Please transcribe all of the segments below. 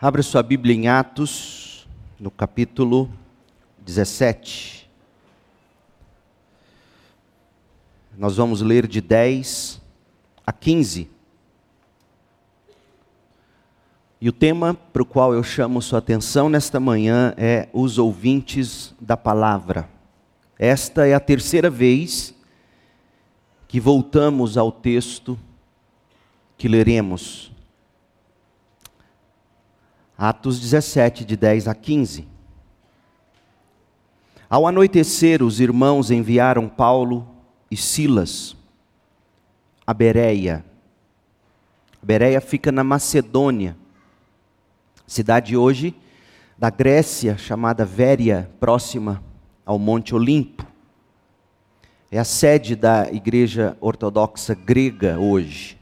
Abra sua Bíblia em Atos, no capítulo 17. Nós vamos ler de 10 a 15. E o tema para o qual eu chamo sua atenção nesta manhã é os ouvintes da palavra. Esta é a terceira vez que voltamos ao texto que leremos. Atos 17, de 10 a 15. Ao anoitecer, os irmãos enviaram Paulo e Silas a Bereia. Bereia fica na Macedônia, cidade hoje da Grécia, chamada Véria, próxima ao Monte Olimpo. É a sede da igreja ortodoxa grega hoje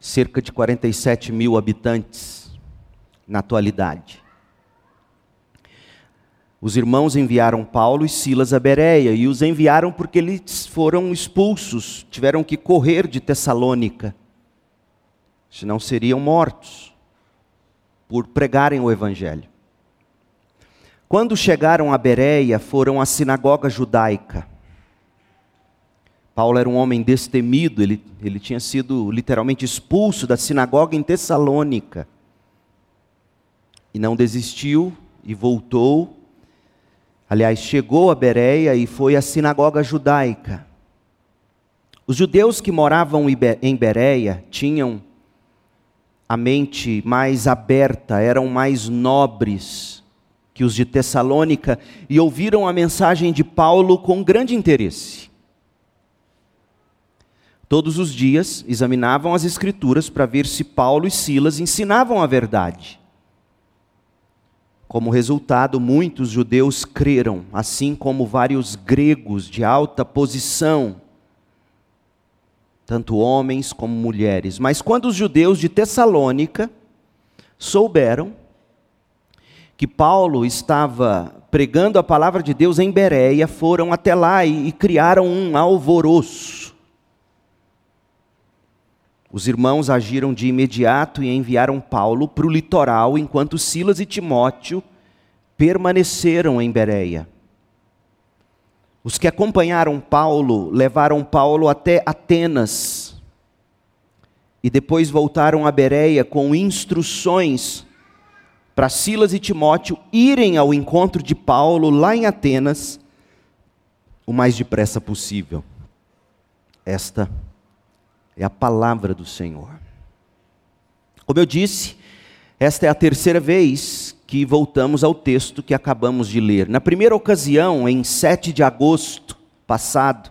cerca de 47 mil habitantes na atualidade. Os irmãos enviaram Paulo e Silas a Bereia, e os enviaram porque eles foram expulsos, tiveram que correr de Tessalônica, senão seriam mortos por pregarem o Evangelho. Quando chegaram a Bereia, foram à sinagoga judaica Paulo era um homem destemido, ele, ele tinha sido literalmente expulso da sinagoga em Tessalônica. E não desistiu e voltou. Aliás, chegou a Bereia e foi à sinagoga judaica. Os judeus que moravam em Bereia tinham a mente mais aberta, eram mais nobres que os de Tessalônica e ouviram a mensagem de Paulo com grande interesse. Todos os dias examinavam as Escrituras para ver se Paulo e Silas ensinavam a verdade. Como resultado, muitos judeus creram, assim como vários gregos de alta posição, tanto homens como mulheres. Mas quando os judeus de Tessalônica souberam que Paulo estava pregando a palavra de Deus em Bereia, foram até lá e, e criaram um alvoroço os irmãos agiram de imediato e enviaram Paulo para o litoral, enquanto Silas e Timóteo permaneceram em Bereia. Os que acompanharam Paulo levaram Paulo até Atenas e depois voltaram a Bereia com instruções para Silas e Timóteo irem ao encontro de Paulo lá em Atenas o mais depressa possível. Esta é a palavra do Senhor. Como eu disse, esta é a terceira vez que voltamos ao texto que acabamos de ler. Na primeira ocasião, em 7 de agosto passado,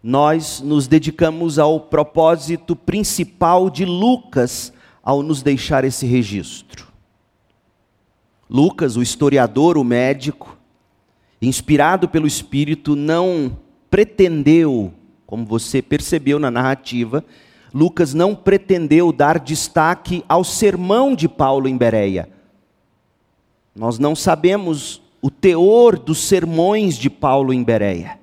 nós nos dedicamos ao propósito principal de Lucas ao nos deixar esse registro. Lucas, o historiador, o médico, inspirado pelo Espírito, não pretendeu como você percebeu na narrativa, Lucas não pretendeu dar destaque ao sermão de Paulo em Bereia. Nós não sabemos o teor dos sermões de Paulo em Bereia.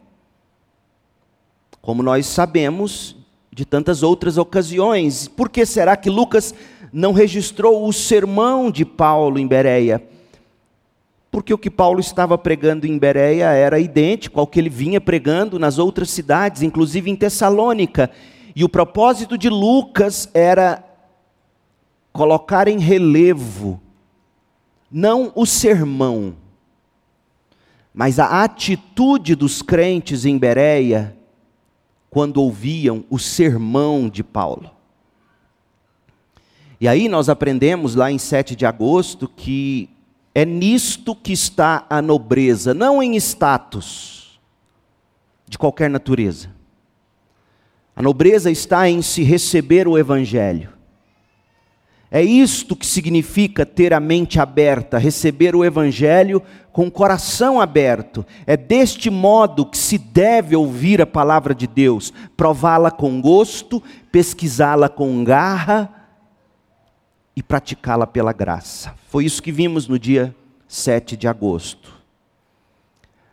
Como nós sabemos de tantas outras ocasiões. Por que será que Lucas não registrou o sermão de Paulo em Bereia? Porque o que Paulo estava pregando em Bereia era idêntico ao que ele vinha pregando nas outras cidades, inclusive em Tessalônica. E o propósito de Lucas era colocar em relevo não o sermão, mas a atitude dos crentes em Bereia quando ouviam o sermão de Paulo. E aí nós aprendemos lá em 7 de agosto que é nisto que está a nobreza, não em status de qualquer natureza. A nobreza está em se receber o Evangelho. É isto que significa ter a mente aberta, receber o Evangelho com o coração aberto. É deste modo que se deve ouvir a palavra de Deus, prová-la com gosto, pesquisá-la com garra e praticá-la pela graça. Foi isso que vimos no dia 7 de agosto.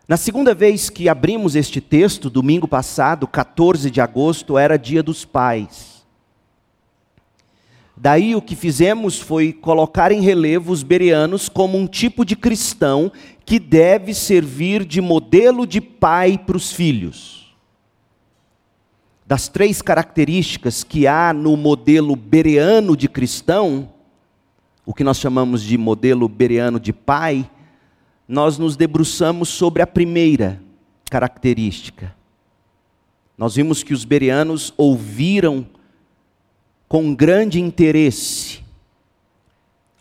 Na segunda vez que abrimos este texto, domingo passado, 14 de agosto, era dia dos pais. Daí o que fizemos foi colocar em relevo os bereanos como um tipo de cristão que deve servir de modelo de pai para os filhos. Das três características que há no modelo bereano de cristão, o que nós chamamos de modelo bereano de pai, nós nos debruçamos sobre a primeira característica. Nós vimos que os bereanos ouviram com grande interesse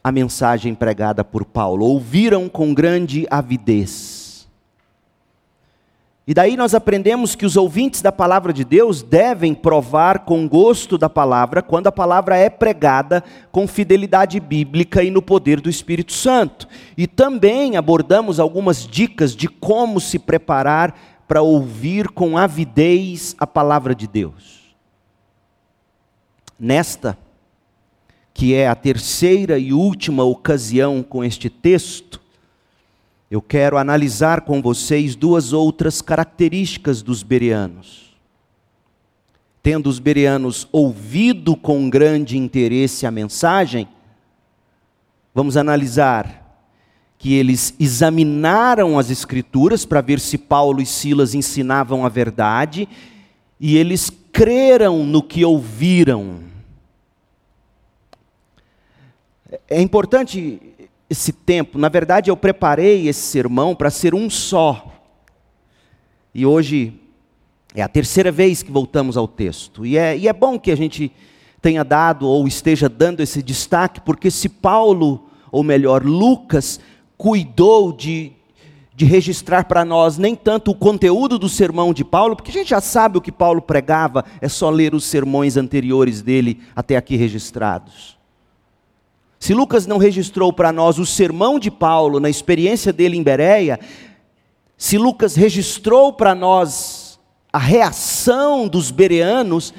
a mensagem pregada por Paulo, ouviram com grande avidez. E daí nós aprendemos que os ouvintes da palavra de Deus devem provar com gosto da palavra quando a palavra é pregada com fidelidade bíblica e no poder do Espírito Santo. E também abordamos algumas dicas de como se preparar para ouvir com avidez a palavra de Deus nesta, que é a terceira e última ocasião com este texto, eu quero analisar com vocês duas outras características dos bereanos. Tendo os bereanos ouvido com grande interesse a mensagem, vamos analisar que eles examinaram as Escrituras para ver se Paulo e Silas ensinavam a verdade, e eles creram no que ouviram. É importante esse tempo, na verdade eu preparei esse sermão para ser um só. E hoje é a terceira vez que voltamos ao texto. E é, e é bom que a gente tenha dado ou esteja dando esse destaque, porque se Paulo, ou melhor, Lucas, cuidou de, de registrar para nós nem tanto o conteúdo do sermão de Paulo, porque a gente já sabe o que Paulo pregava, é só ler os sermões anteriores dele até aqui registrados. Se Lucas não registrou para nós o sermão de Paulo na experiência dele em Bereia, se Lucas registrou para nós a reação dos bereanos,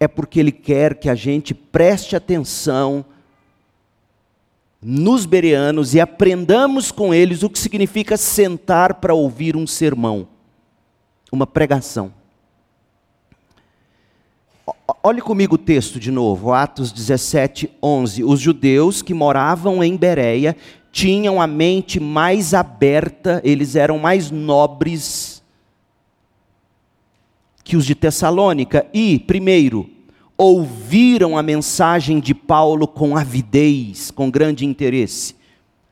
é porque ele quer que a gente preste atenção nos bereanos e aprendamos com eles o que significa sentar para ouvir um sermão, uma pregação. Olhe comigo o texto de novo, Atos 17, 11. Os judeus que moravam em Bereia tinham a mente mais aberta, eles eram mais nobres que os de Tessalônica. E, primeiro, ouviram a mensagem de Paulo com avidez, com grande interesse.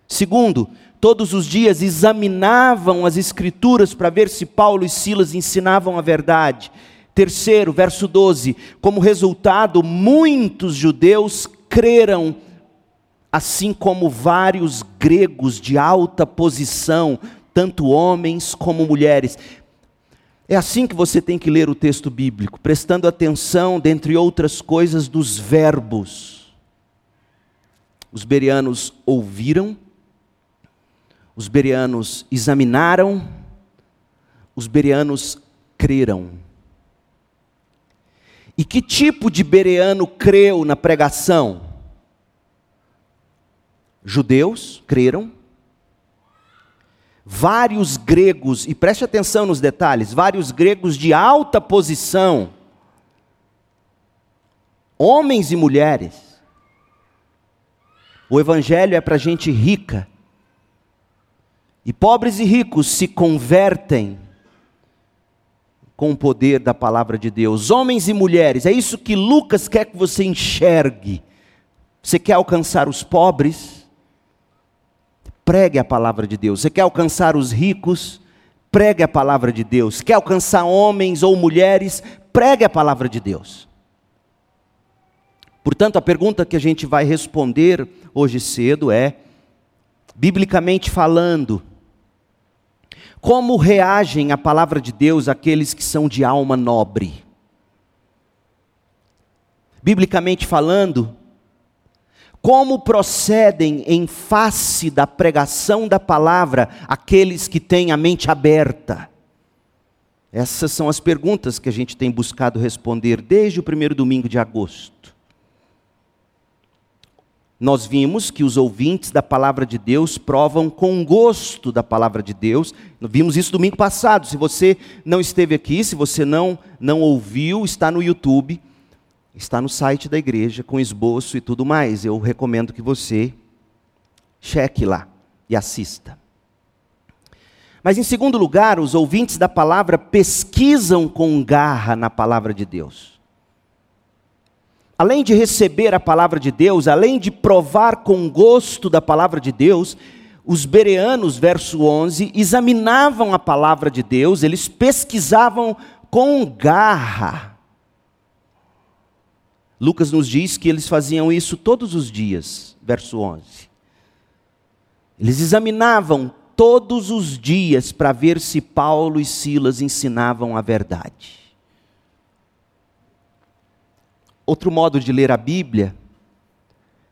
Segundo, todos os dias examinavam as Escrituras para ver se Paulo e Silas ensinavam a verdade. Terceiro, verso 12: como resultado, muitos judeus creram, assim como vários gregos de alta posição, tanto homens como mulheres. É assim que você tem que ler o texto bíblico, prestando atenção, dentre outras coisas, dos verbos. Os berianos ouviram, os berianos examinaram, os berianos creram. E que tipo de bereano creu na pregação? Judeus creram. Vários gregos, e preste atenção nos detalhes, vários gregos de alta posição, homens e mulheres. O Evangelho é para gente rica, e pobres e ricos se convertem com o poder da palavra de Deus. Homens e mulheres, é isso que Lucas quer que você enxergue. Você quer alcançar os pobres? Pregue a palavra de Deus. Você quer alcançar os ricos? Pregue a palavra de Deus. Quer alcançar homens ou mulheres? Pregue a palavra de Deus. Portanto, a pergunta que a gente vai responder hoje cedo é: biblicamente falando, como reagem à palavra de Deus aqueles que são de alma nobre? Biblicamente falando, como procedem em face da pregação da palavra aqueles que têm a mente aberta? Essas são as perguntas que a gente tem buscado responder desde o primeiro domingo de agosto nós vimos que os ouvintes da palavra de Deus provam com gosto da palavra de Deus. Vimos isso domingo passado. Se você não esteve aqui, se você não não ouviu, está no YouTube. Está no site da igreja com esboço e tudo mais. Eu recomendo que você cheque lá e assista. Mas em segundo lugar, os ouvintes da palavra pesquisam com garra na palavra de Deus. Além de receber a palavra de Deus, além de provar com gosto da palavra de Deus, os bereanos, verso 11, examinavam a palavra de Deus, eles pesquisavam com garra. Lucas nos diz que eles faziam isso todos os dias, verso 11. Eles examinavam todos os dias para ver se Paulo e Silas ensinavam a verdade. Outro modo de ler a Bíblia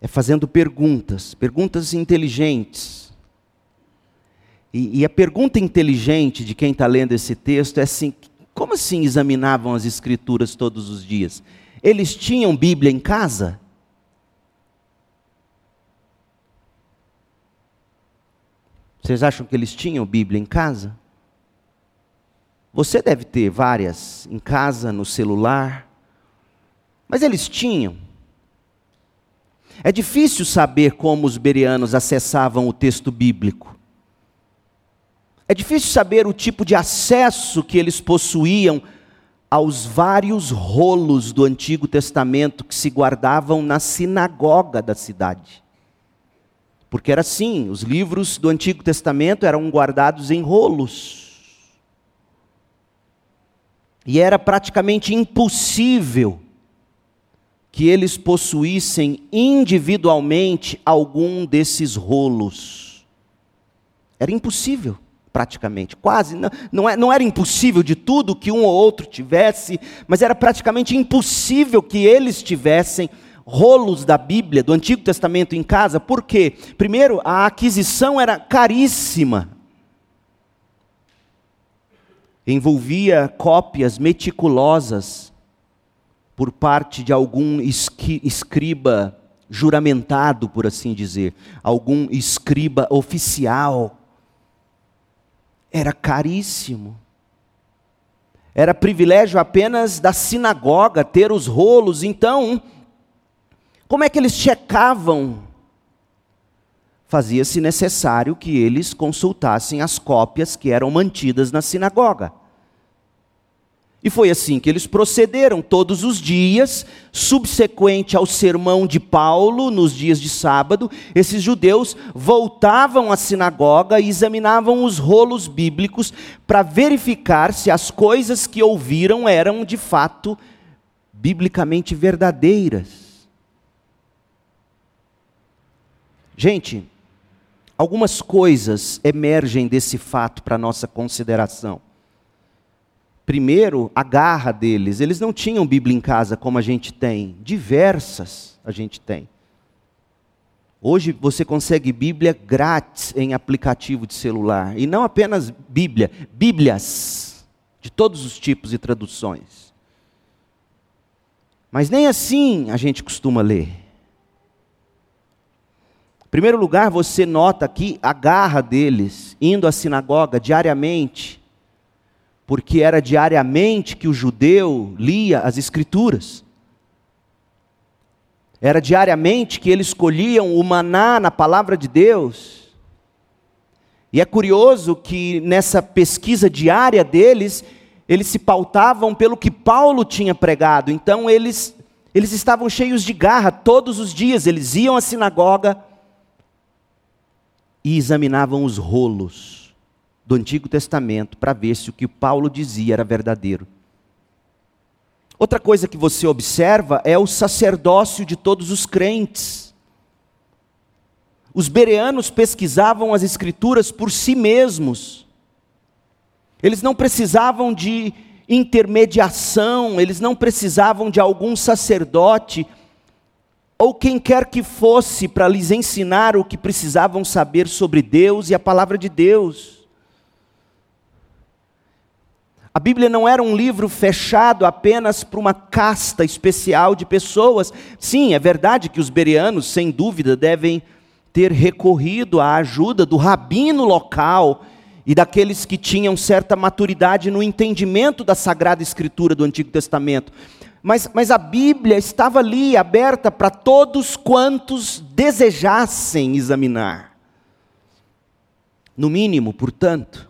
é fazendo perguntas, perguntas inteligentes. E, e a pergunta inteligente de quem está lendo esse texto é assim: como assim examinavam as Escrituras todos os dias? Eles tinham Bíblia em casa? Vocês acham que eles tinham Bíblia em casa? Você deve ter várias em casa, no celular. Mas eles tinham. É difícil saber como os berianos acessavam o texto bíblico. É difícil saber o tipo de acesso que eles possuíam aos vários rolos do Antigo Testamento que se guardavam na sinagoga da cidade. Porque era assim, os livros do Antigo Testamento eram guardados em rolos. E era praticamente impossível que eles possuíssem individualmente algum desses rolos. Era impossível praticamente, quase. Não, não, é, não era impossível de tudo que um ou outro tivesse, mas era praticamente impossível que eles tivessem rolos da Bíblia, do Antigo Testamento em casa, por quê? Primeiro, a aquisição era caríssima. Envolvia cópias meticulosas por parte de algum escriba juramentado, por assim dizer, algum escriba oficial era caríssimo. Era privilégio apenas da sinagoga ter os rolos. Então, como é que eles checavam? Fazia-se necessário que eles consultassem as cópias que eram mantidas na sinagoga. E foi assim que eles procederam todos os dias, subsequente ao sermão de Paulo, nos dias de sábado, esses judeus voltavam à sinagoga e examinavam os rolos bíblicos para verificar se as coisas que ouviram eram de fato biblicamente verdadeiras. Gente, algumas coisas emergem desse fato para nossa consideração. Primeiro, a garra deles. Eles não tinham Bíblia em casa como a gente tem. Diversas a gente tem. Hoje você consegue Bíblia grátis em aplicativo de celular. E não apenas Bíblia, Bíblias de todos os tipos e traduções. Mas nem assim a gente costuma ler. Em primeiro lugar, você nota aqui a garra deles, indo à sinagoga diariamente, porque era diariamente que o judeu lia as Escrituras. Era diariamente que eles escolhiam o maná na palavra de Deus. E é curioso que nessa pesquisa diária deles, eles se pautavam pelo que Paulo tinha pregado. Então eles eles estavam cheios de garra todos os dias, eles iam à sinagoga e examinavam os rolos do Antigo Testamento para ver se o que Paulo dizia era verdadeiro. Outra coisa que você observa é o sacerdócio de todos os crentes. Os bereanos pesquisavam as escrituras por si mesmos. Eles não precisavam de intermediação, eles não precisavam de algum sacerdote ou quem quer que fosse para lhes ensinar o que precisavam saber sobre Deus e a palavra de Deus. A Bíblia não era um livro fechado apenas para uma casta especial de pessoas. Sim, é verdade que os bereanos, sem dúvida, devem ter recorrido à ajuda do rabino local e daqueles que tinham certa maturidade no entendimento da Sagrada Escritura do Antigo Testamento. Mas, mas a Bíblia estava ali aberta para todos quantos desejassem examinar. No mínimo, portanto,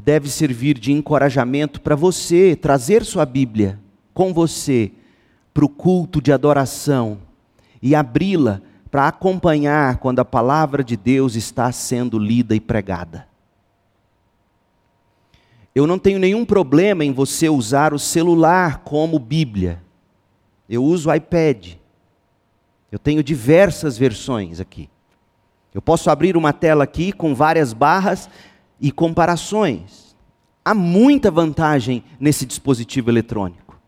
deve servir de encorajamento para você trazer sua Bíblia com você para o culto de adoração e abri-la para acompanhar quando a palavra de Deus está sendo lida e pregada. Eu não tenho nenhum problema em você usar o celular como Bíblia. Eu uso o iPad. Eu tenho diversas versões aqui. Eu posso abrir uma tela aqui com várias barras e comparações. Há muita vantagem nesse dispositivo eletrônico.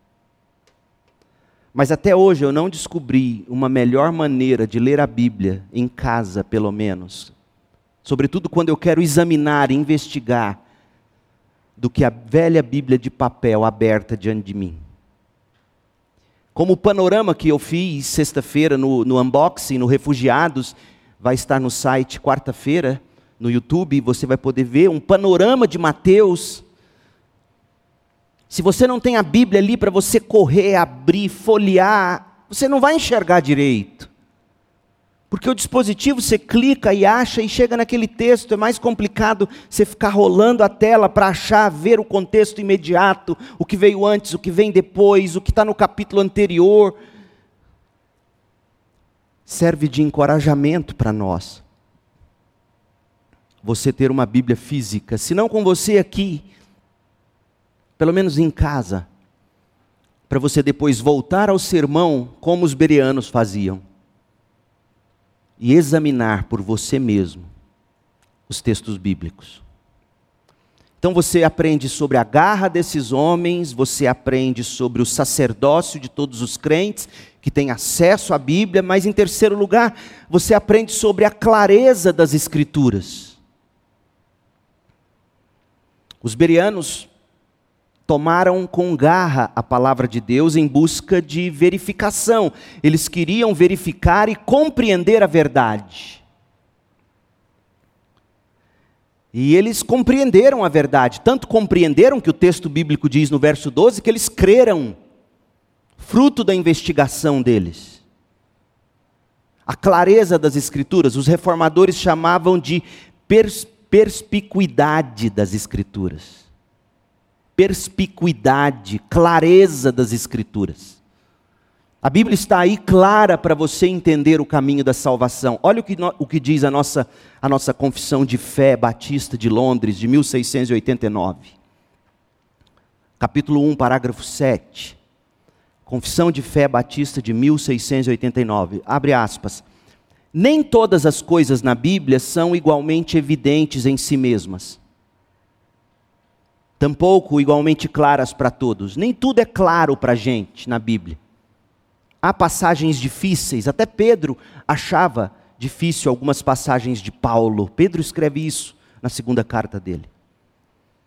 Mas até hoje eu não descobri uma melhor maneira de ler a Bíblia, em casa pelo menos, sobretudo quando eu quero examinar, investigar, do que a velha Bíblia de papel aberta diante de mim. Como o panorama que eu fiz sexta-feira no, no unboxing, no Refugiados, vai estar no site quarta-feira, no YouTube, você vai poder ver um panorama de Mateus. Se você não tem a Bíblia ali para você correr, abrir, folhear, você não vai enxergar direito. Porque o dispositivo você clica e acha e chega naquele texto, é mais complicado você ficar rolando a tela para achar, ver o contexto imediato, o que veio antes, o que vem depois, o que está no capítulo anterior. Serve de encorajamento para nós. Você ter uma Bíblia física, se não com você aqui, pelo menos em casa, para você depois voltar ao sermão como os bereanos faziam e examinar por você mesmo os textos bíblicos. Então você aprende sobre a garra desses homens, você aprende sobre o sacerdócio de todos os crentes que têm acesso à Bíblia, mas em terceiro lugar, você aprende sobre a clareza das Escrituras. Os berianos tomaram com garra a palavra de Deus em busca de verificação. Eles queriam verificar e compreender a verdade. E eles compreenderam a verdade, tanto compreenderam que o texto bíblico diz no verso 12 que eles creram, fruto da investigação deles. A clareza das Escrituras, os reformadores chamavam de pers perspicuidade das Escrituras perspicuidade, clareza das Escrituras. A Bíblia está aí clara para você entender o caminho da salvação. Olha o que, o que diz a nossa, a nossa confissão de fé batista de Londres, de 1689. Capítulo 1, parágrafo 7. Confissão de fé batista de 1689. Abre aspas. Nem todas as coisas na Bíblia são igualmente evidentes em si mesmas tampouco igualmente claras para todos. Nem tudo é claro para a gente na Bíblia. Há passagens difíceis, até Pedro achava difícil algumas passagens de Paulo. Pedro escreve isso na segunda carta dele.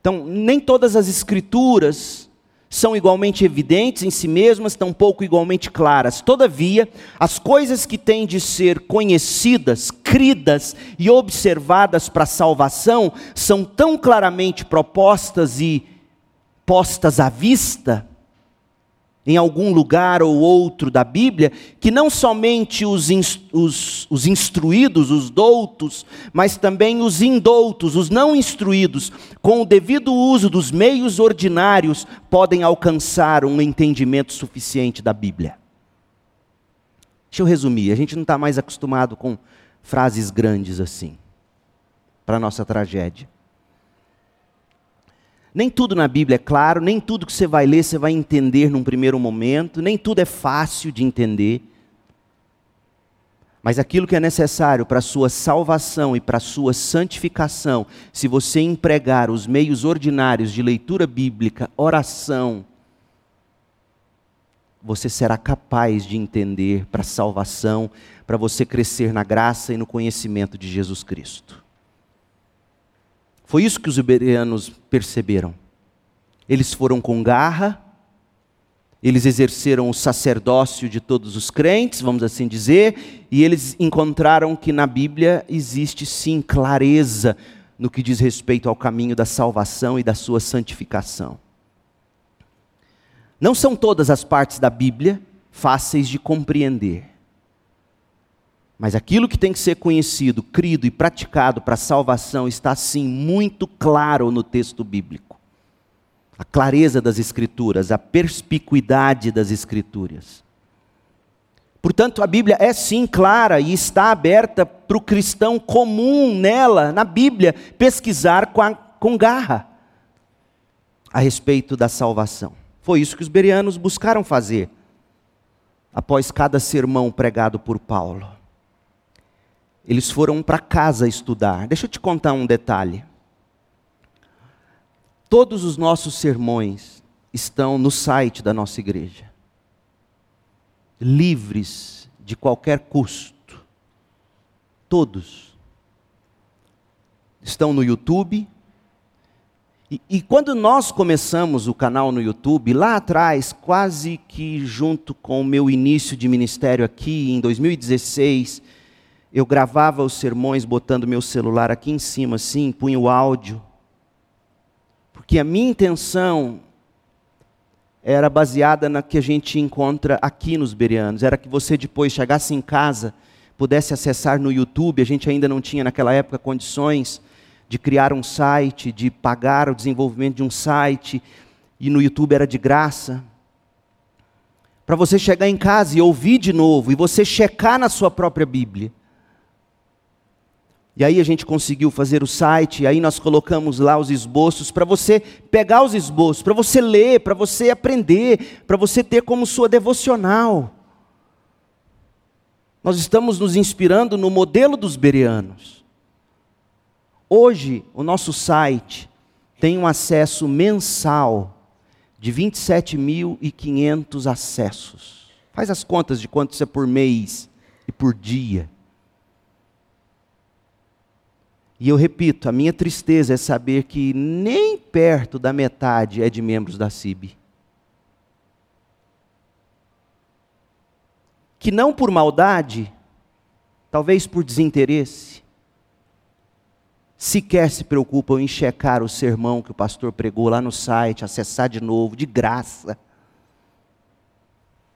Então, nem todas as escrituras são igualmente evidentes em si mesmas, tampouco igualmente claras. Todavia, as coisas que têm de ser conhecidas, cridas e observadas para a salvação são tão claramente propostas e postas à vista, em algum lugar ou outro da Bíblia, que não somente os, os, os, instruídos, os doutos, mas também os indoutos, os não instruídos, com o devido uso dos meios ordinários, podem alcançar um entendimento suficiente da Bíblia. Deixa eu resumir, a gente não está mais acostumado com frases grandes assim, para a nossa tragédia. Nem tudo na Bíblia é claro, nem tudo que você vai ler você vai entender num primeiro momento, nem tudo é fácil de entender. Mas aquilo que é necessário para a sua salvação e para a sua santificação, se você empregar os meios ordinários de leitura bíblica, oração, você será capaz de entender para a salvação, para você crescer na graça e no conhecimento de Jesus Cristo. Foi isso que os iberianos perceberam. Eles foram com garra, eles exerceram o sacerdócio de todos os crentes, vamos assim dizer, e eles encontraram que na Bíblia existe sim clareza no que diz respeito ao caminho da salvação e da sua santificação. Não são todas as partes da Bíblia fáceis de compreender. Mas aquilo que tem que ser conhecido, crido e praticado para a salvação está sim muito claro no texto bíblico. A clareza das Escrituras, a perspicuidade das Escrituras. Portanto, a Bíblia é sim clara e está aberta para o cristão comum nela, na Bíblia, pesquisar com, a, com garra a respeito da salvação. Foi isso que os bereanos buscaram fazer após cada sermão pregado por Paulo. Eles foram para casa estudar. Deixa eu te contar um detalhe. Todos os nossos sermões estão no site da nossa igreja. Livres de qualquer custo. Todos. Estão no YouTube, e, e, quando nós começamos o canal no YouTube, lá atrás, quase que junto com o meu início de ministério aqui, em 2016, eu gravava os sermões botando meu celular aqui em cima, assim, punha o áudio. Porque a minha intenção era baseada na que a gente encontra aqui nos Berianos. Era que você depois chegasse em casa, pudesse acessar no YouTube, a gente ainda não tinha naquela época condições de criar um site, de pagar o desenvolvimento de um site, e no YouTube era de graça. Para você chegar em casa e ouvir de novo, e você checar na sua própria Bíblia. E aí a gente conseguiu fazer o site, e aí nós colocamos lá os esboços para você pegar os esboços, para você ler, para você aprender, para você ter como sua devocional. Nós estamos nos inspirando no modelo dos bereanos. Hoje, o nosso site tem um acesso mensal de 27.500 acessos. Faz as contas de quanto isso é por mês e por dia. E eu repito, a minha tristeza é saber que nem perto da metade é de membros da CIB. Que não por maldade, talvez por desinteresse, sequer se preocupam em checar o sermão que o pastor pregou lá no site, acessar de novo, de graça.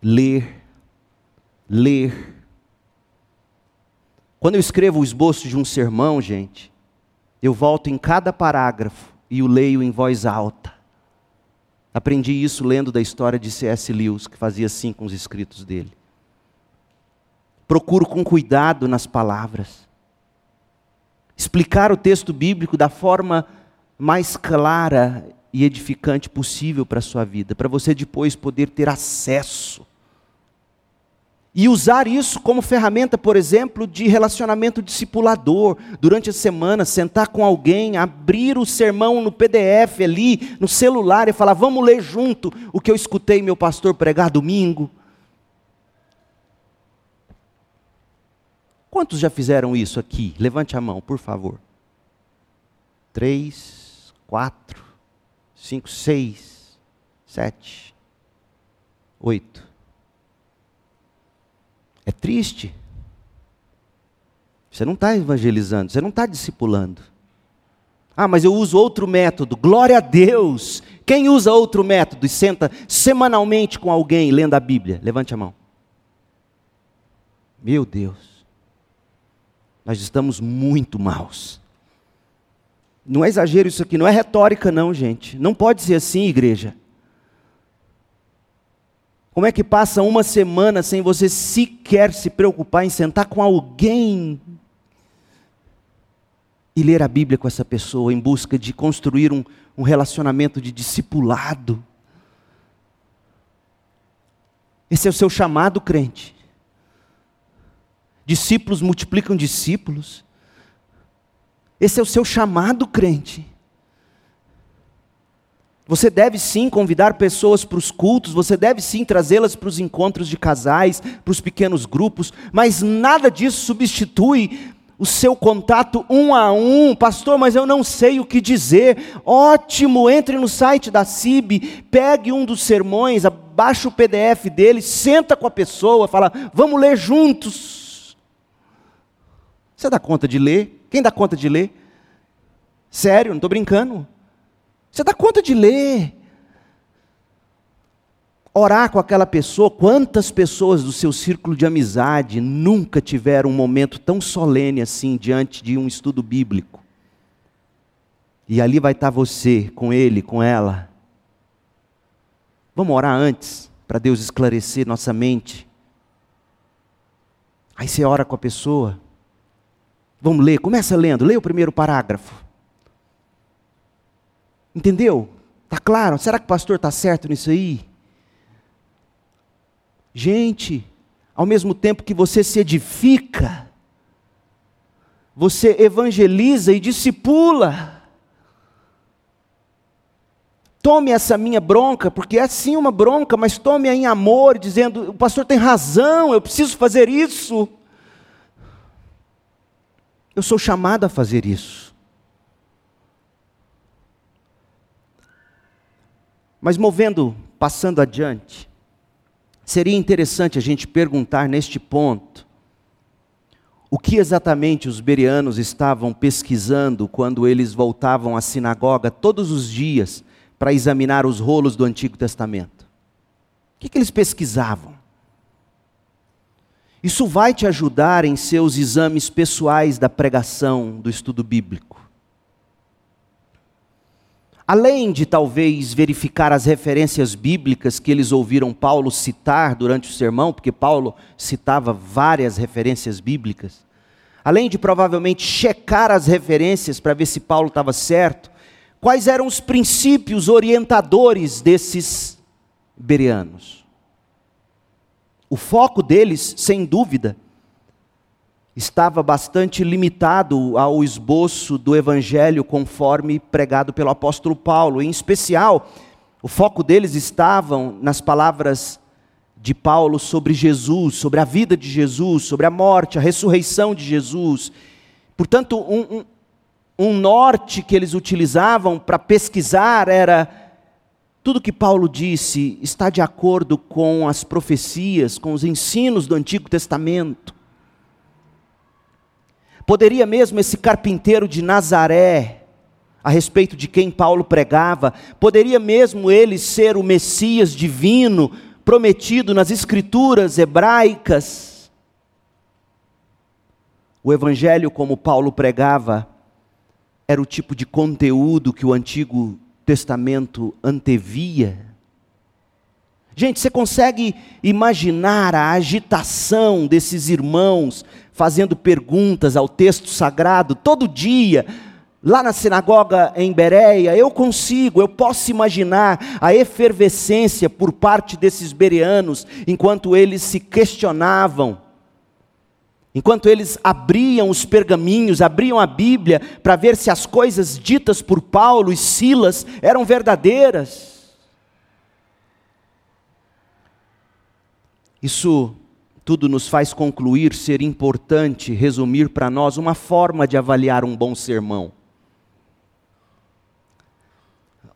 Ler, ler. Quando eu escrevo o esboço de um sermão, gente, eu volto em cada parágrafo e o leio em voz alta. Aprendi isso lendo da história de C.S. Lewis, que fazia assim com os escritos dele. Procuro com cuidado nas palavras explicar o texto bíblico da forma mais clara e edificante possível para a sua vida, para você depois poder ter acesso. E usar isso como ferramenta, por exemplo, de relacionamento discipulador. Durante a semana, sentar com alguém, abrir o sermão no PDF ali, no celular e falar: vamos ler junto o que eu escutei meu pastor pregar domingo. Quantos já fizeram isso aqui? Levante a mão, por favor. Três, quatro, cinco, seis, sete, oito. É triste. Você não está evangelizando, você não está discipulando. Ah, mas eu uso outro método. Glória a Deus. Quem usa outro método e senta semanalmente com alguém lendo a Bíblia? Levante a mão. Meu Deus nós estamos muito maus. Não é exagero isso aqui, não é retórica, não, gente. Não pode ser assim, igreja. Como é que passa uma semana sem você sequer se preocupar em sentar com alguém e ler a Bíblia com essa pessoa em busca de construir um, um relacionamento de discipulado? Esse é o seu chamado, crente. Discípulos multiplicam discípulos. Esse é o seu chamado, crente. Você deve sim convidar pessoas para os cultos, você deve sim trazê-las para os encontros de casais, para os pequenos grupos, mas nada disso substitui o seu contato um a um. Pastor, mas eu não sei o que dizer. Ótimo, entre no site da CIB, pegue um dos sermões, abaixa o PDF dele, senta com a pessoa, fala, vamos ler juntos. Você dá conta de ler? Quem dá conta de ler? Sério, não estou brincando. Você dá conta de ler. orar com aquela pessoa. Quantas pessoas do seu círculo de amizade nunca tiveram um momento tão solene assim diante de um estudo bíblico? E ali vai estar você, com ele, com ela. Vamos orar antes, para Deus esclarecer nossa mente. Aí você ora com a pessoa. Vamos ler, começa lendo, lê o primeiro parágrafo. Entendeu? Tá claro? Será que o pastor está certo nisso aí? Gente, ao mesmo tempo que você se edifica, você evangeliza e discipula. Tome essa minha bronca, porque é sim uma bronca, mas tome-a em amor, dizendo: o pastor tem razão, eu preciso fazer isso. Eu sou chamado a fazer isso. Mas movendo, passando adiante, seria interessante a gente perguntar neste ponto, o que exatamente os berianos estavam pesquisando quando eles voltavam à sinagoga todos os dias para examinar os rolos do Antigo Testamento? O que, que eles pesquisavam? Isso vai te ajudar em seus exames pessoais da pregação, do estudo bíblico. Além de talvez verificar as referências bíblicas que eles ouviram Paulo citar durante o sermão, porque Paulo citava várias referências bíblicas, além de provavelmente checar as referências para ver se Paulo estava certo, quais eram os princípios orientadores desses bereanos? O foco deles, sem dúvida, estava bastante limitado ao esboço do evangelho conforme pregado pelo apóstolo Paulo. Em especial, o foco deles estava nas palavras de Paulo sobre Jesus, sobre a vida de Jesus, sobre a morte, a ressurreição de Jesus. Portanto, um, um, um norte que eles utilizavam para pesquisar era tudo que Paulo disse está de acordo com as profecias, com os ensinos do Antigo Testamento. Poderia mesmo esse carpinteiro de Nazaré, a respeito de quem Paulo pregava, poderia mesmo ele ser o Messias divino prometido nas escrituras hebraicas? O evangelho, como Paulo pregava, era o tipo de conteúdo que o Antigo Testamento antevia. Gente, você consegue imaginar a agitação desses irmãos fazendo perguntas ao texto sagrado todo dia, lá na sinagoga em Bereia? Eu consigo, eu posso imaginar a efervescência por parte desses bereanos enquanto eles se questionavam Enquanto eles abriam os pergaminhos, abriam a Bíblia para ver se as coisas ditas por Paulo e Silas eram verdadeiras. Isso tudo nos faz concluir ser importante resumir para nós uma forma de avaliar um bom sermão.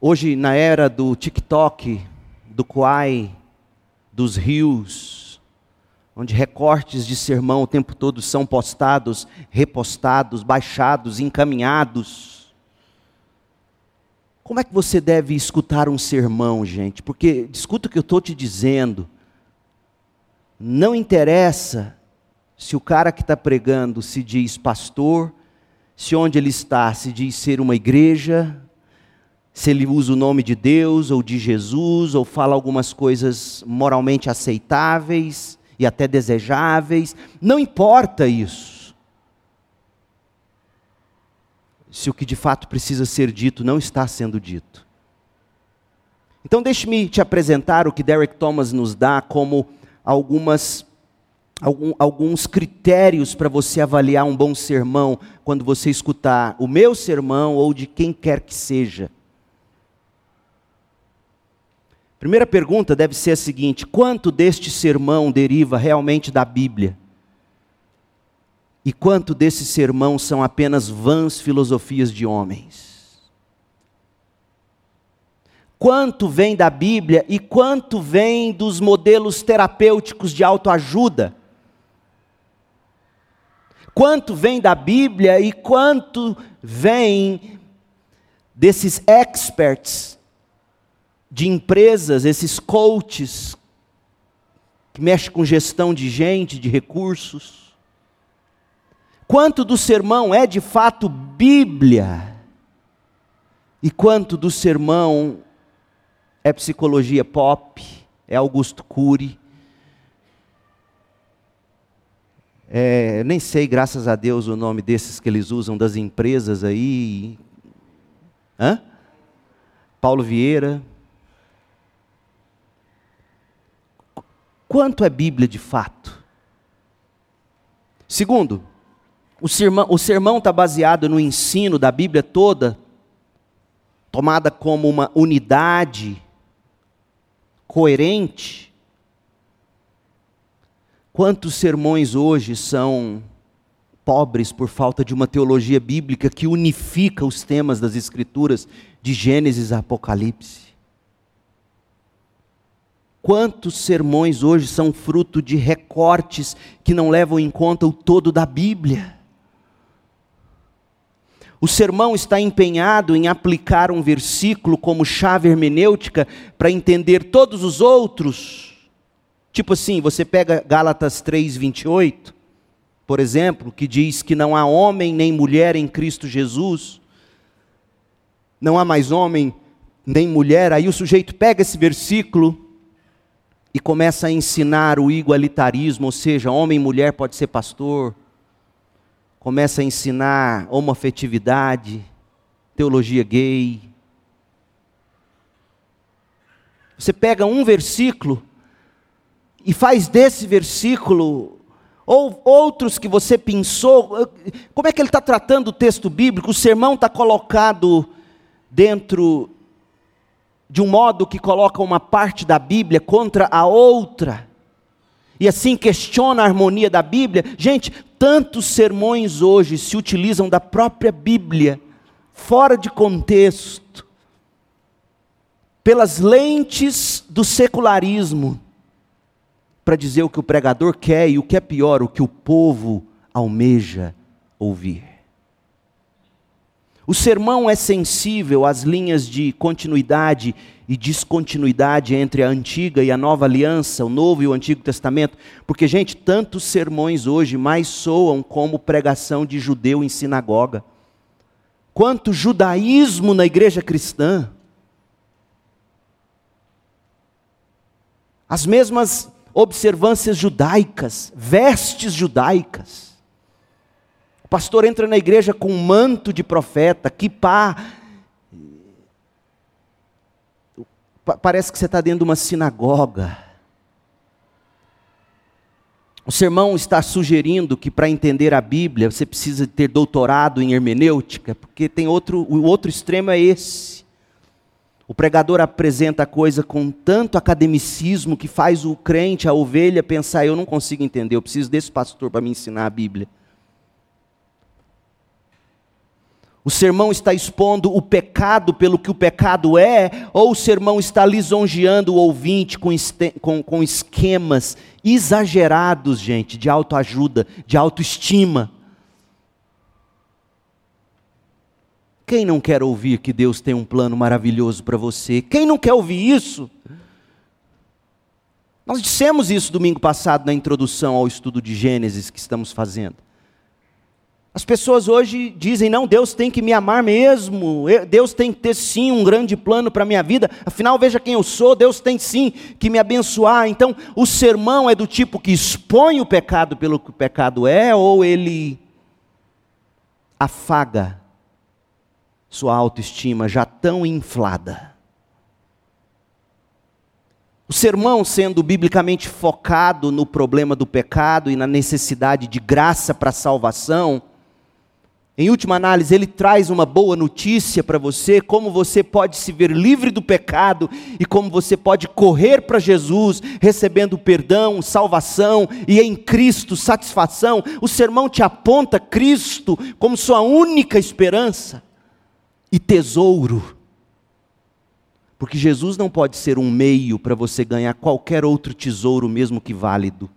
Hoje, na era do TikTok, do Quai, dos rios, onde recortes de sermão o tempo todo são postados, repostados, baixados, encaminhados. Como é que você deve escutar um sermão, gente? Porque, escuta o que eu estou te dizendo. Não interessa se o cara que está pregando se diz pastor, se onde ele está se diz ser uma igreja, se ele usa o nome de Deus ou de Jesus, ou fala algumas coisas moralmente aceitáveis e até desejáveis, não importa isso. Se o que de fato precisa ser dito não está sendo dito. Então, deixe-me te apresentar o que Derek Thomas nos dá como algumas, algum, alguns critérios para você avaliar um bom sermão quando você escutar o meu sermão ou de quem quer que seja. Primeira pergunta deve ser a seguinte: quanto deste sermão deriva realmente da Bíblia? E quanto desse sermão são apenas vãs filosofias de homens? Quanto vem da Bíblia e quanto vem dos modelos terapêuticos de autoajuda? Quanto vem da Bíblia e quanto vem desses experts de empresas, esses coaches que mexem com gestão de gente, de recursos. Quanto do sermão é de fato Bíblia? E quanto do sermão é psicologia pop, é Augusto Cury? É, nem sei, graças a Deus, o nome desses que eles usam das empresas aí. Hã? Paulo Vieira. Quanto é Bíblia de fato? Segundo, o sermão está baseado no ensino da Bíblia toda, tomada como uma unidade coerente. Quantos sermões hoje são pobres por falta de uma teologia bíblica que unifica os temas das Escrituras de Gênesis a Apocalipse? Quantos sermões hoje são fruto de recortes que não levam em conta o todo da Bíblia? O sermão está empenhado em aplicar um versículo como chave hermenêutica para entender todos os outros. Tipo assim, você pega Gálatas 3:28, por exemplo, que diz que não há homem nem mulher em Cristo Jesus. Não há mais homem nem mulher. Aí o sujeito pega esse versículo e começa a ensinar o igualitarismo, ou seja, homem e mulher pode ser pastor. Começa a ensinar homoafetividade, teologia gay. Você pega um versículo e faz desse versículo ou outros que você pensou, como é que ele está tratando o texto bíblico? O sermão está colocado dentro de um modo que coloca uma parte da Bíblia contra a outra, e assim questiona a harmonia da Bíblia. Gente, tantos sermões hoje se utilizam da própria Bíblia, fora de contexto, pelas lentes do secularismo, para dizer o que o pregador quer e o que é pior, o que o povo almeja ouvir. O sermão é sensível às linhas de continuidade e descontinuidade entre a antiga e a nova aliança, o Novo e o Antigo Testamento, porque, gente, tantos sermões hoje mais soam como pregação de judeu em sinagoga. Quanto judaísmo na igreja cristã. As mesmas observâncias judaicas, vestes judaicas. O pastor entra na igreja com um manto de profeta, que pá. Parece que você está dentro de uma sinagoga. O sermão está sugerindo que para entender a Bíblia você precisa ter doutorado em hermenêutica, porque tem outro, o outro extremo é esse. O pregador apresenta a coisa com tanto academicismo que faz o crente, a ovelha, pensar: eu não consigo entender, eu preciso desse pastor para me ensinar a Bíblia. O sermão está expondo o pecado pelo que o pecado é, ou o sermão está lisonjeando o ouvinte com, com, com esquemas exagerados, gente, de autoajuda, de autoestima. Quem não quer ouvir que Deus tem um plano maravilhoso para você? Quem não quer ouvir isso? Nós dissemos isso domingo passado na introdução ao estudo de Gênesis que estamos fazendo. As pessoas hoje dizem: não, Deus tem que me amar mesmo, Deus tem que ter sim um grande plano para a minha vida, afinal, veja quem eu sou, Deus tem sim que me abençoar. Então, o sermão é do tipo que expõe o pecado pelo que o pecado é, ou ele afaga sua autoestima já tão inflada. O sermão sendo biblicamente focado no problema do pecado e na necessidade de graça para salvação, em última análise, ele traz uma boa notícia para você, como você pode se ver livre do pecado e como você pode correr para Jesus, recebendo perdão, salvação e em Cristo satisfação. O sermão te aponta Cristo como sua única esperança e tesouro. Porque Jesus não pode ser um meio para você ganhar qualquer outro tesouro, mesmo que válido.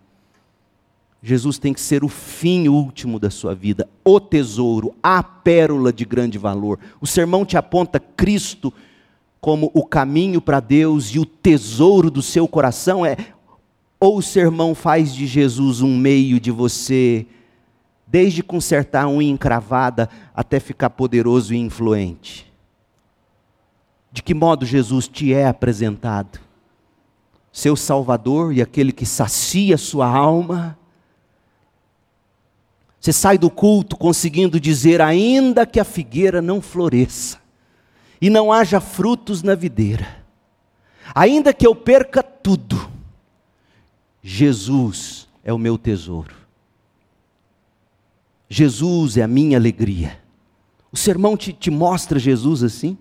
Jesus tem que ser o fim último da sua vida, o tesouro, a pérola de grande valor. O sermão te aponta Cristo como o caminho para Deus e o tesouro do seu coração, é ou o sermão faz de Jesus um meio de você, desde consertar uma encravada até ficar poderoso e influente. De que modo Jesus te é apresentado? Seu Salvador e aquele que sacia sua alma. Você sai do culto conseguindo dizer, ainda que a figueira não floresça e não haja frutos na videira, ainda que eu perca tudo, Jesus é o meu tesouro. Jesus é a minha alegria. O sermão te, te mostra Jesus assim?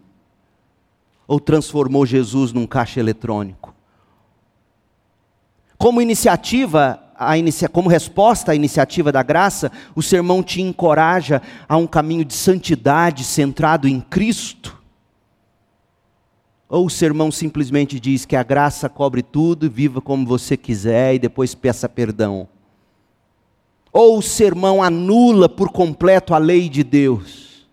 Ou transformou Jesus num caixa eletrônico? Como iniciativa, inicia, como resposta à iniciativa da graça, o sermão te encoraja a um caminho de santidade centrado em Cristo? Ou o sermão simplesmente diz que a graça cobre tudo, viva como você quiser e depois peça perdão? Ou o sermão anula por completo a lei de Deus?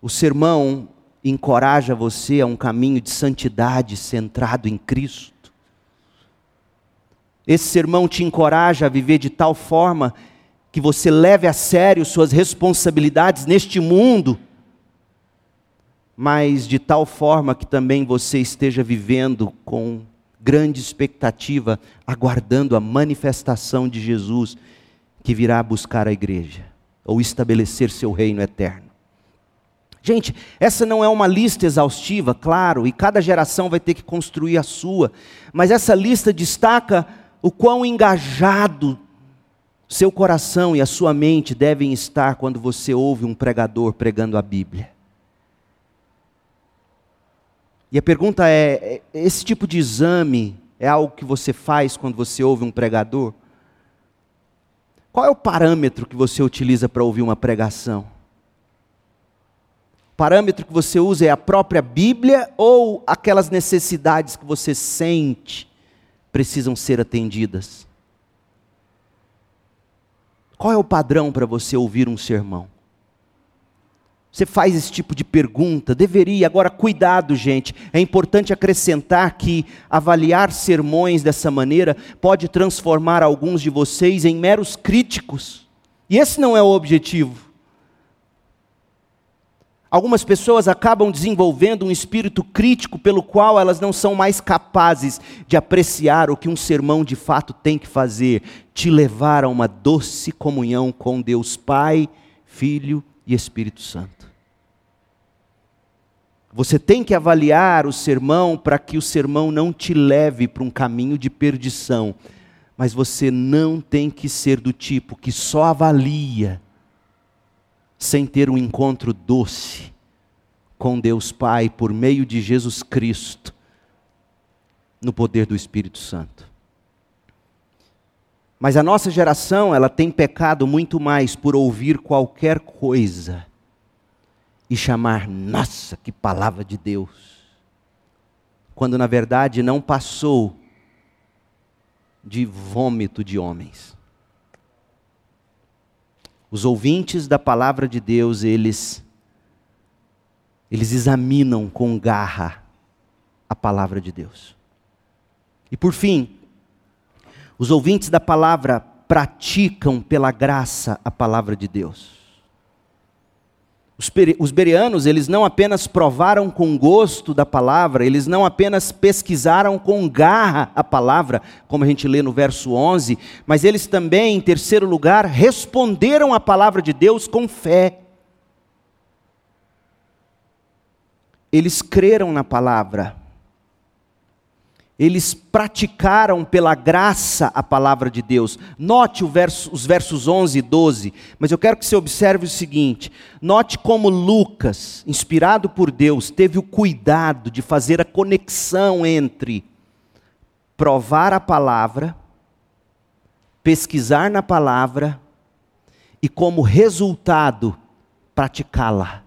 O sermão encoraja você a um caminho de santidade centrado em Cristo. Esse sermão te encoraja a viver de tal forma que você leve a sério suas responsabilidades neste mundo mas de tal forma que também você esteja vivendo com grande expectativa, aguardando a manifestação de Jesus que virá buscar a igreja ou estabelecer seu reino eterno. Gente, essa não é uma lista exaustiva, claro, e cada geração vai ter que construir a sua, mas essa lista destaca o quão engajado seu coração e a sua mente devem estar quando você ouve um pregador pregando a Bíblia. E a pergunta é: é: esse tipo de exame é algo que você faz quando você ouve um pregador? Qual é o parâmetro que você utiliza para ouvir uma pregação? O parâmetro que você usa é a própria Bíblia ou aquelas necessidades que você sente precisam ser atendidas? Qual é o padrão para você ouvir um sermão? Você faz esse tipo de pergunta, deveria. Agora, cuidado, gente. É importante acrescentar que avaliar sermões dessa maneira pode transformar alguns de vocês em meros críticos. E esse não é o objetivo. Algumas pessoas acabam desenvolvendo um espírito crítico pelo qual elas não são mais capazes de apreciar o que um sermão de fato tem que fazer: te levar a uma doce comunhão com Deus Pai, Filho e Espírito Santo. Você tem que avaliar o sermão para que o sermão não te leve para um caminho de perdição. Mas você não tem que ser do tipo que só avalia sem ter um encontro doce com Deus Pai por meio de Jesus Cristo, no poder do Espírito Santo. Mas a nossa geração, ela tem pecado muito mais por ouvir qualquer coisa e chamar, nossa, que palavra de Deus, quando na verdade não passou de vômito de homens. Os ouvintes da palavra de Deus, eles eles examinam com garra a palavra de Deus. E por fim, os ouvintes da palavra praticam pela graça a palavra de Deus. Os bereanos, eles não apenas provaram com gosto da palavra, eles não apenas pesquisaram com garra a palavra, como a gente lê no verso 11, mas eles também, em terceiro lugar, responderam à palavra de Deus com fé. Eles creram na palavra eles praticaram pela graça a palavra de Deus. Note verso, os versos 11 e 12, mas eu quero que você observe o seguinte: note como Lucas, inspirado por Deus, teve o cuidado de fazer a conexão entre provar a palavra, pesquisar na palavra e, como resultado, praticá-la.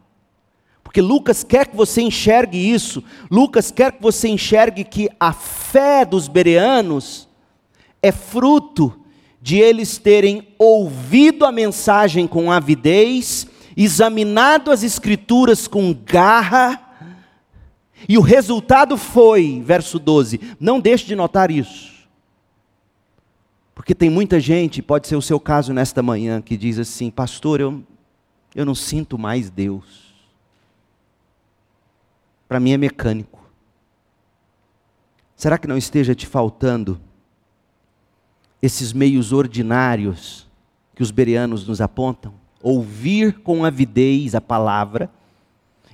Porque Lucas quer que você enxergue isso. Lucas quer que você enxergue que a fé dos bereanos é fruto de eles terem ouvido a mensagem com avidez, examinado as escrituras com garra, E o resultado foi, verso 12, não deixe de notar isso. Porque tem muita gente, pode ser o seu caso nesta manhã, que diz assim: Pastor, eu, eu não sinto mais Deus. Para mim é mecânico. Será que não esteja te faltando esses meios ordinários que os bereanos nos apontam? Ouvir com avidez a palavra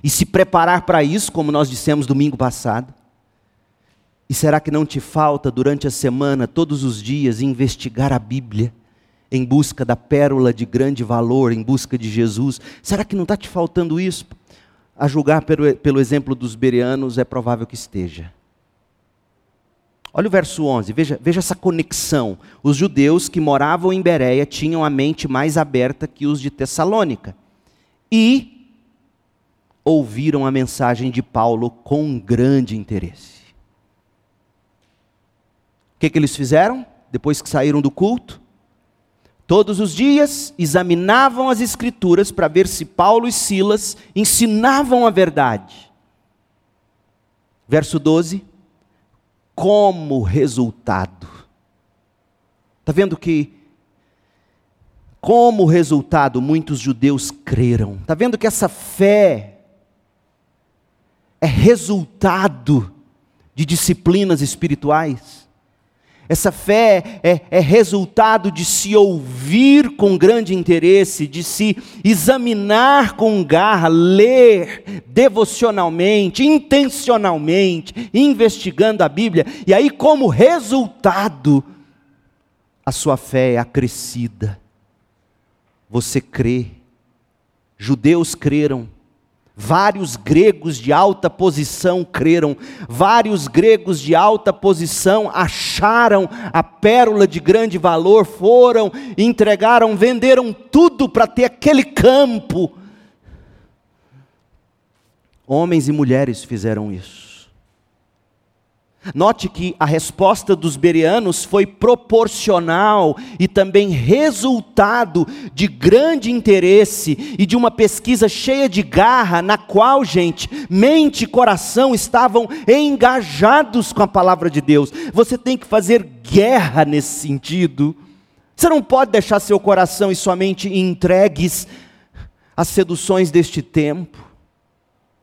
e se preparar para isso, como nós dissemos domingo passado? E será que não te falta durante a semana, todos os dias, investigar a Bíblia em busca da pérola de grande valor, em busca de Jesus? Será que não está te faltando isso? A julgar pelo, pelo exemplo dos bereanos, é provável que esteja. Olha o verso 11, veja, veja essa conexão. Os judeus que moravam em Bereia tinham a mente mais aberta que os de Tessalônica. E ouviram a mensagem de Paulo com grande interesse. O que, que eles fizeram depois que saíram do culto? Todos os dias examinavam as Escrituras para ver se Paulo e Silas ensinavam a verdade. Verso 12. Como resultado. Está vendo que como resultado, muitos judeus creram. Está vendo que essa fé é resultado de disciplinas espirituais. Essa fé é, é, resultado de se ouvir com grande interesse, de se examinar com garra, ler devocionalmente, intencionalmente, investigando a Bíblia, e aí, como resultado, a sua fé é acrescida. Você crê. Judeus creram, Vários gregos de alta posição creram, vários gregos de alta posição acharam a pérola de grande valor, foram, entregaram, venderam tudo para ter aquele campo. Homens e mulheres fizeram isso. Note que a resposta dos bereanos foi proporcional e também resultado de grande interesse e de uma pesquisa cheia de garra, na qual, gente, mente e coração estavam engajados com a palavra de Deus. Você tem que fazer guerra nesse sentido. Você não pode deixar seu coração e sua mente entregues às seduções deste tempo.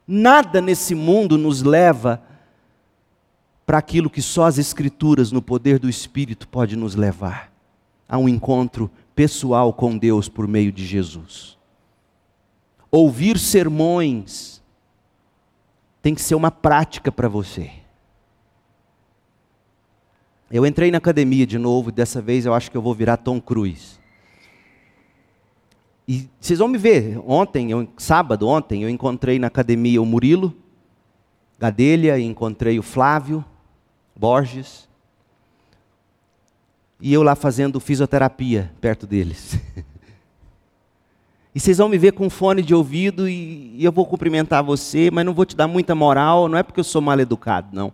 Nada nesse mundo nos leva a para aquilo que só as Escrituras, no poder do Espírito, pode nos levar a um encontro pessoal com Deus por meio de Jesus. Ouvir sermões tem que ser uma prática para você. Eu entrei na academia de novo, dessa vez eu acho que eu vou virar Tom Cruise. E vocês vão me ver, ontem, eu, sábado, ontem, eu encontrei na academia o Murilo Gadelha, encontrei o Flávio, Borges. E eu lá fazendo fisioterapia perto deles. e vocês vão me ver com fone de ouvido e, eu vou cumprimentar você, mas não vou te dar muita moral, não é porque eu sou mal educado, não.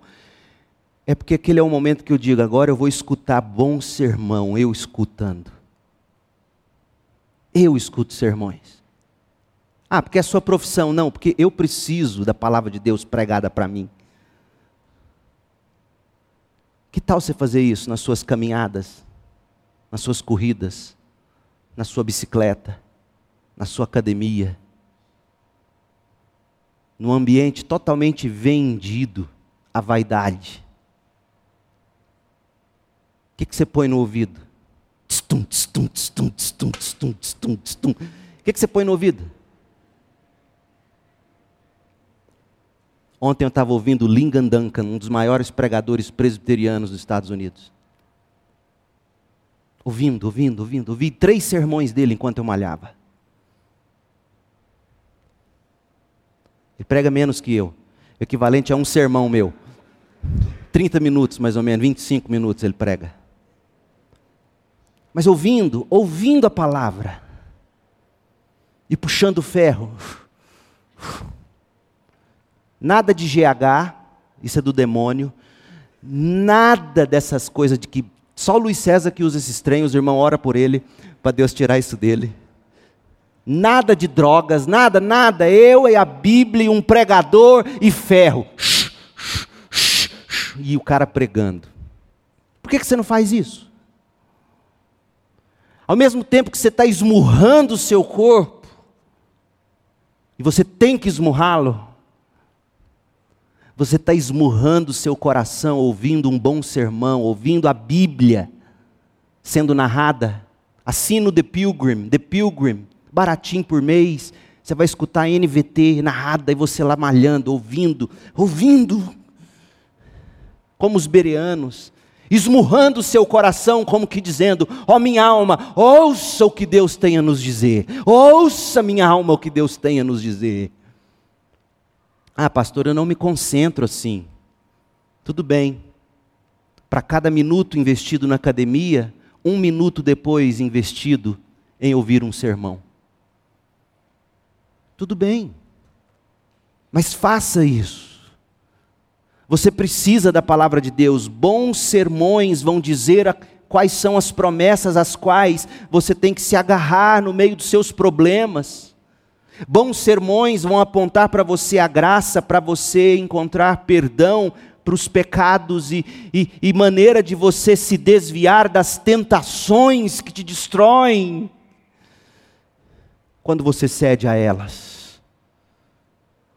É porque aquele é o momento que eu digo, agora eu vou escutar bom sermão, eu escutando. Eu escuto sermões. Ah, porque é a sua profissão. Não, porque eu preciso da palavra de Deus pregada para mim. Que tal você fazer isso nas suas caminhadas, nas suas corridas, na sua bicicleta, na sua academia? Num ambiente totalmente vendido à vaidade. O que, que você põe no ouvido? O que, que você põe no ouvido? Ontem eu estava ouvindo Lingan Duncan, um dos maiores pregadores presbiterianos dos Estados Unidos. Ouvindo, ouvindo, ouvindo. Ouvi três sermões dele enquanto eu malhava. Ele prega menos que eu. Equivalente a um sermão meu. 30 minutos, mais ou menos, 25 minutos ele prega. Mas ouvindo, ouvindo a palavra. E puxando ferro. Nada de GH, isso é do demônio. Nada dessas coisas de que só o Luiz César que usa esses trem, os irmãos ora por ele, para Deus tirar isso dele. Nada de drogas, nada, nada. Eu e a Bíblia, um pregador e ferro. e o cara pregando. Por que você não faz isso? Ao mesmo tempo que você está esmurrando o seu corpo, e você tem que esmurrá-lo, você está esmurrando seu coração ouvindo um bom sermão, ouvindo a Bíblia sendo narrada. Assina o The Pilgrim, The Pilgrim, baratinho por mês. Você vai escutar a NVT narrada e você lá malhando, ouvindo, ouvindo. Como os bereanos, esmurrando seu coração, como que dizendo: Ó oh, minha alma, ouça o que Deus tem a nos dizer, ouça minha alma o que Deus tem a nos dizer. Ah, pastor, eu não me concentro assim. Tudo bem. Para cada minuto investido na academia, um minuto depois investido em ouvir um sermão. Tudo bem, mas faça isso. Você precisa da palavra de Deus. Bons sermões vão dizer quais são as promessas às quais você tem que se agarrar no meio dos seus problemas. Bons sermões vão apontar para você a graça, para você encontrar perdão, para os pecados e, e, e maneira de você se desviar das tentações que te destroem quando você cede a elas.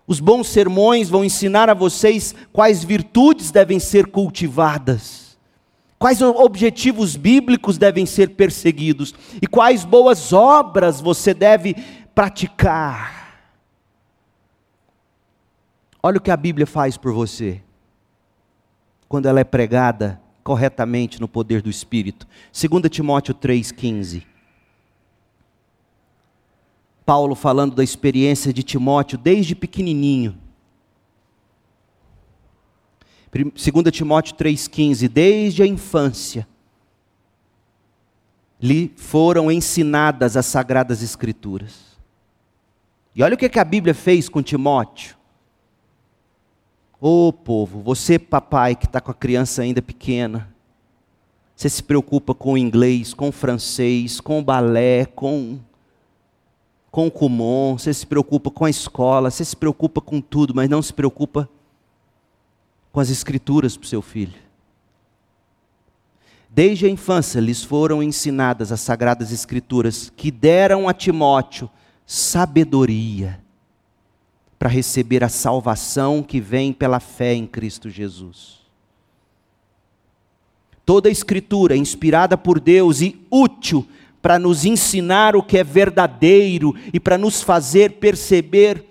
Os bons sermões vão ensinar a vocês quais virtudes devem ser cultivadas, quais objetivos bíblicos devem ser perseguidos e quais boas obras você deve praticar. Olha o que a Bíblia faz por você quando ela é pregada corretamente no poder do Espírito. 2 Timóteo 3,15. Paulo falando da experiência de Timóteo desde pequenininho. 2 Timóteo 3,15, desde a infância, lhe foram ensinadas as sagradas Escrituras. E olha o que a Bíblia fez com Timóteo. Ô oh, povo, você, papai, que está com a criança ainda pequena, você se preocupa com o inglês, com o francês, com o balé, com, com o Kumon, você se preocupa com a escola, você se preocupa com tudo, mas não se preocupa com as escrituras para o seu filho. Desde a infância lhes foram ensinadas as sagradas escrituras que deram a Timóteo sabedoria para receber a salvação que vem pela fé em Cristo Jesus. Toda a Escritura inspirada por Deus e útil para nos ensinar o que é verdadeiro e para nos fazer perceber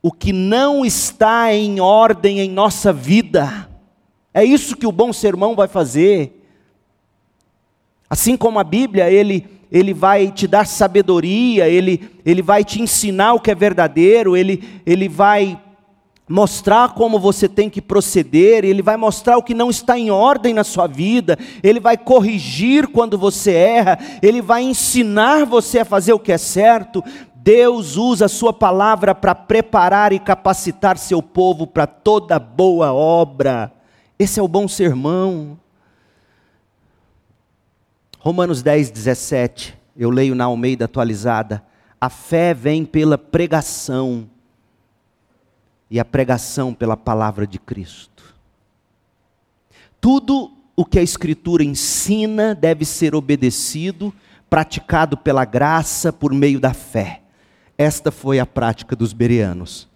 o que não está em ordem em nossa vida. É isso que o bom sermão vai fazer. Assim como a Bíblia, ele ele vai te dar sabedoria, ele, ele vai te ensinar o que é verdadeiro, ele, ele vai mostrar como você tem que proceder, ele vai mostrar o que não está em ordem na sua vida, ele vai corrigir quando você erra, ele vai ensinar você a fazer o que é certo. Deus usa a sua palavra para preparar e capacitar seu povo para toda boa obra. Esse é o bom sermão. Romanos 10, 17, eu leio na Almeida atualizada. A fé vem pela pregação, e a pregação pela palavra de Cristo. Tudo o que a Escritura ensina deve ser obedecido, praticado pela graça por meio da fé. Esta foi a prática dos bereanos.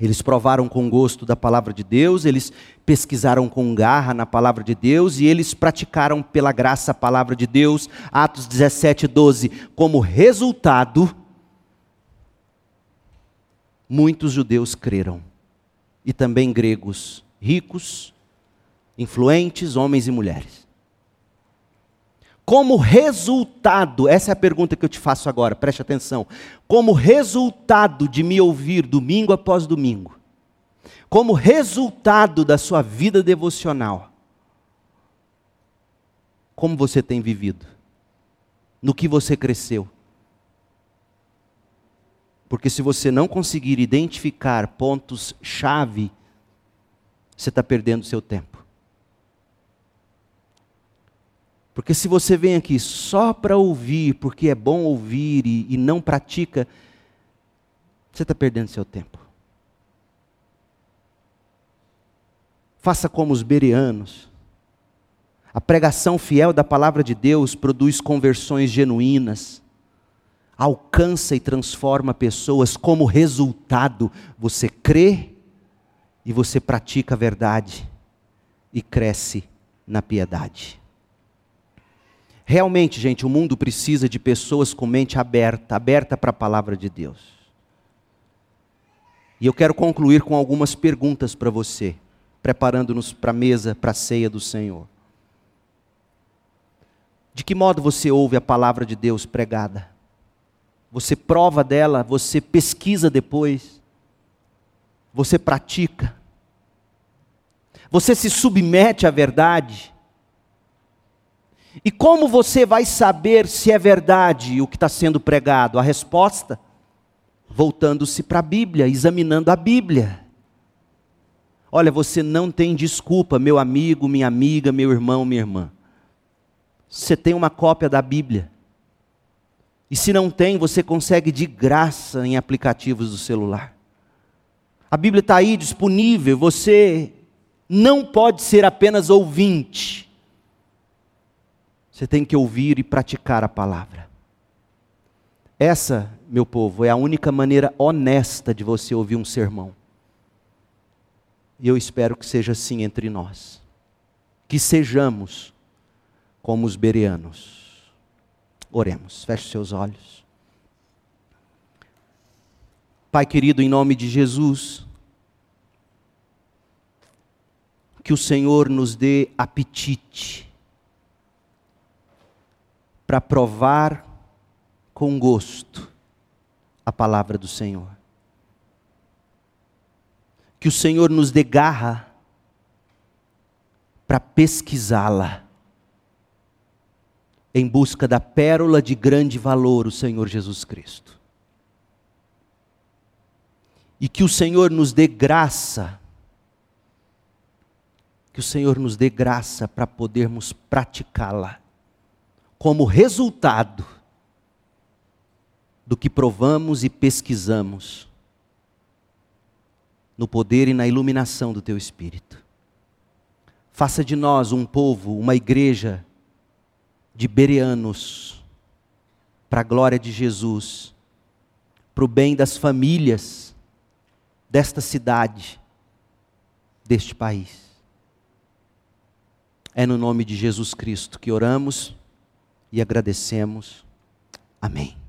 Eles provaram com gosto da palavra de Deus, eles pesquisaram com garra na palavra de Deus e eles praticaram pela graça a palavra de Deus. Atos 17, 12. Como resultado, muitos judeus creram, e também gregos, ricos, influentes, homens e mulheres. Como resultado, essa é a pergunta que eu te faço agora, preste atenção. Como resultado de me ouvir domingo após domingo, como resultado da sua vida devocional, como você tem vivido, no que você cresceu. Porque se você não conseguir identificar pontos-chave, você está perdendo seu tempo. Porque se você vem aqui só para ouvir, porque é bom ouvir e, e não pratica, você está perdendo seu tempo. Faça como os bereanos. A pregação fiel da palavra de Deus produz conversões genuínas, alcança e transforma pessoas. Como resultado, você crê e você pratica a verdade e cresce na piedade. Realmente, gente, o mundo precisa de pessoas com mente aberta, aberta para a palavra de Deus. E eu quero concluir com algumas perguntas para você preparando-nos para a mesa, para a ceia do Senhor. De que modo você ouve a palavra de Deus pregada? Você prova dela, você pesquisa depois, você pratica, você se submete à verdade. E como você vai saber se é verdade o que está sendo pregado? A resposta? Voltando-se para a Bíblia, examinando a Bíblia. Olha, você não tem desculpa, meu amigo, minha amiga, meu irmão, minha irmã. Você tem uma cópia da Bíblia. E se não tem, você consegue de graça em aplicativos do celular. A Bíblia está aí disponível, você não pode ser apenas ouvinte. Você tem que ouvir e praticar a palavra. Essa, meu povo, é a única maneira honesta de você ouvir um sermão. E eu espero que seja assim entre nós. Que sejamos como os bereanos. Oremos, feche seus olhos. Pai querido, em nome de Jesus, que o Senhor nos dê apetite para provar com gosto a palavra do Senhor. Que o Senhor nos dê garra para pesquisá-la, em busca da pérola de grande valor, o Senhor Jesus Cristo. E que o Senhor nos dê graça, que o Senhor nos dê graça para podermos praticá-la, como resultado do que provamos e pesquisamos no poder e na iluminação do teu Espírito. Faça de nós um povo, uma igreja de bereanos, para a glória de Jesus, para o bem das famílias desta cidade, deste país. É no nome de Jesus Cristo que oramos e agradecemos. Amém.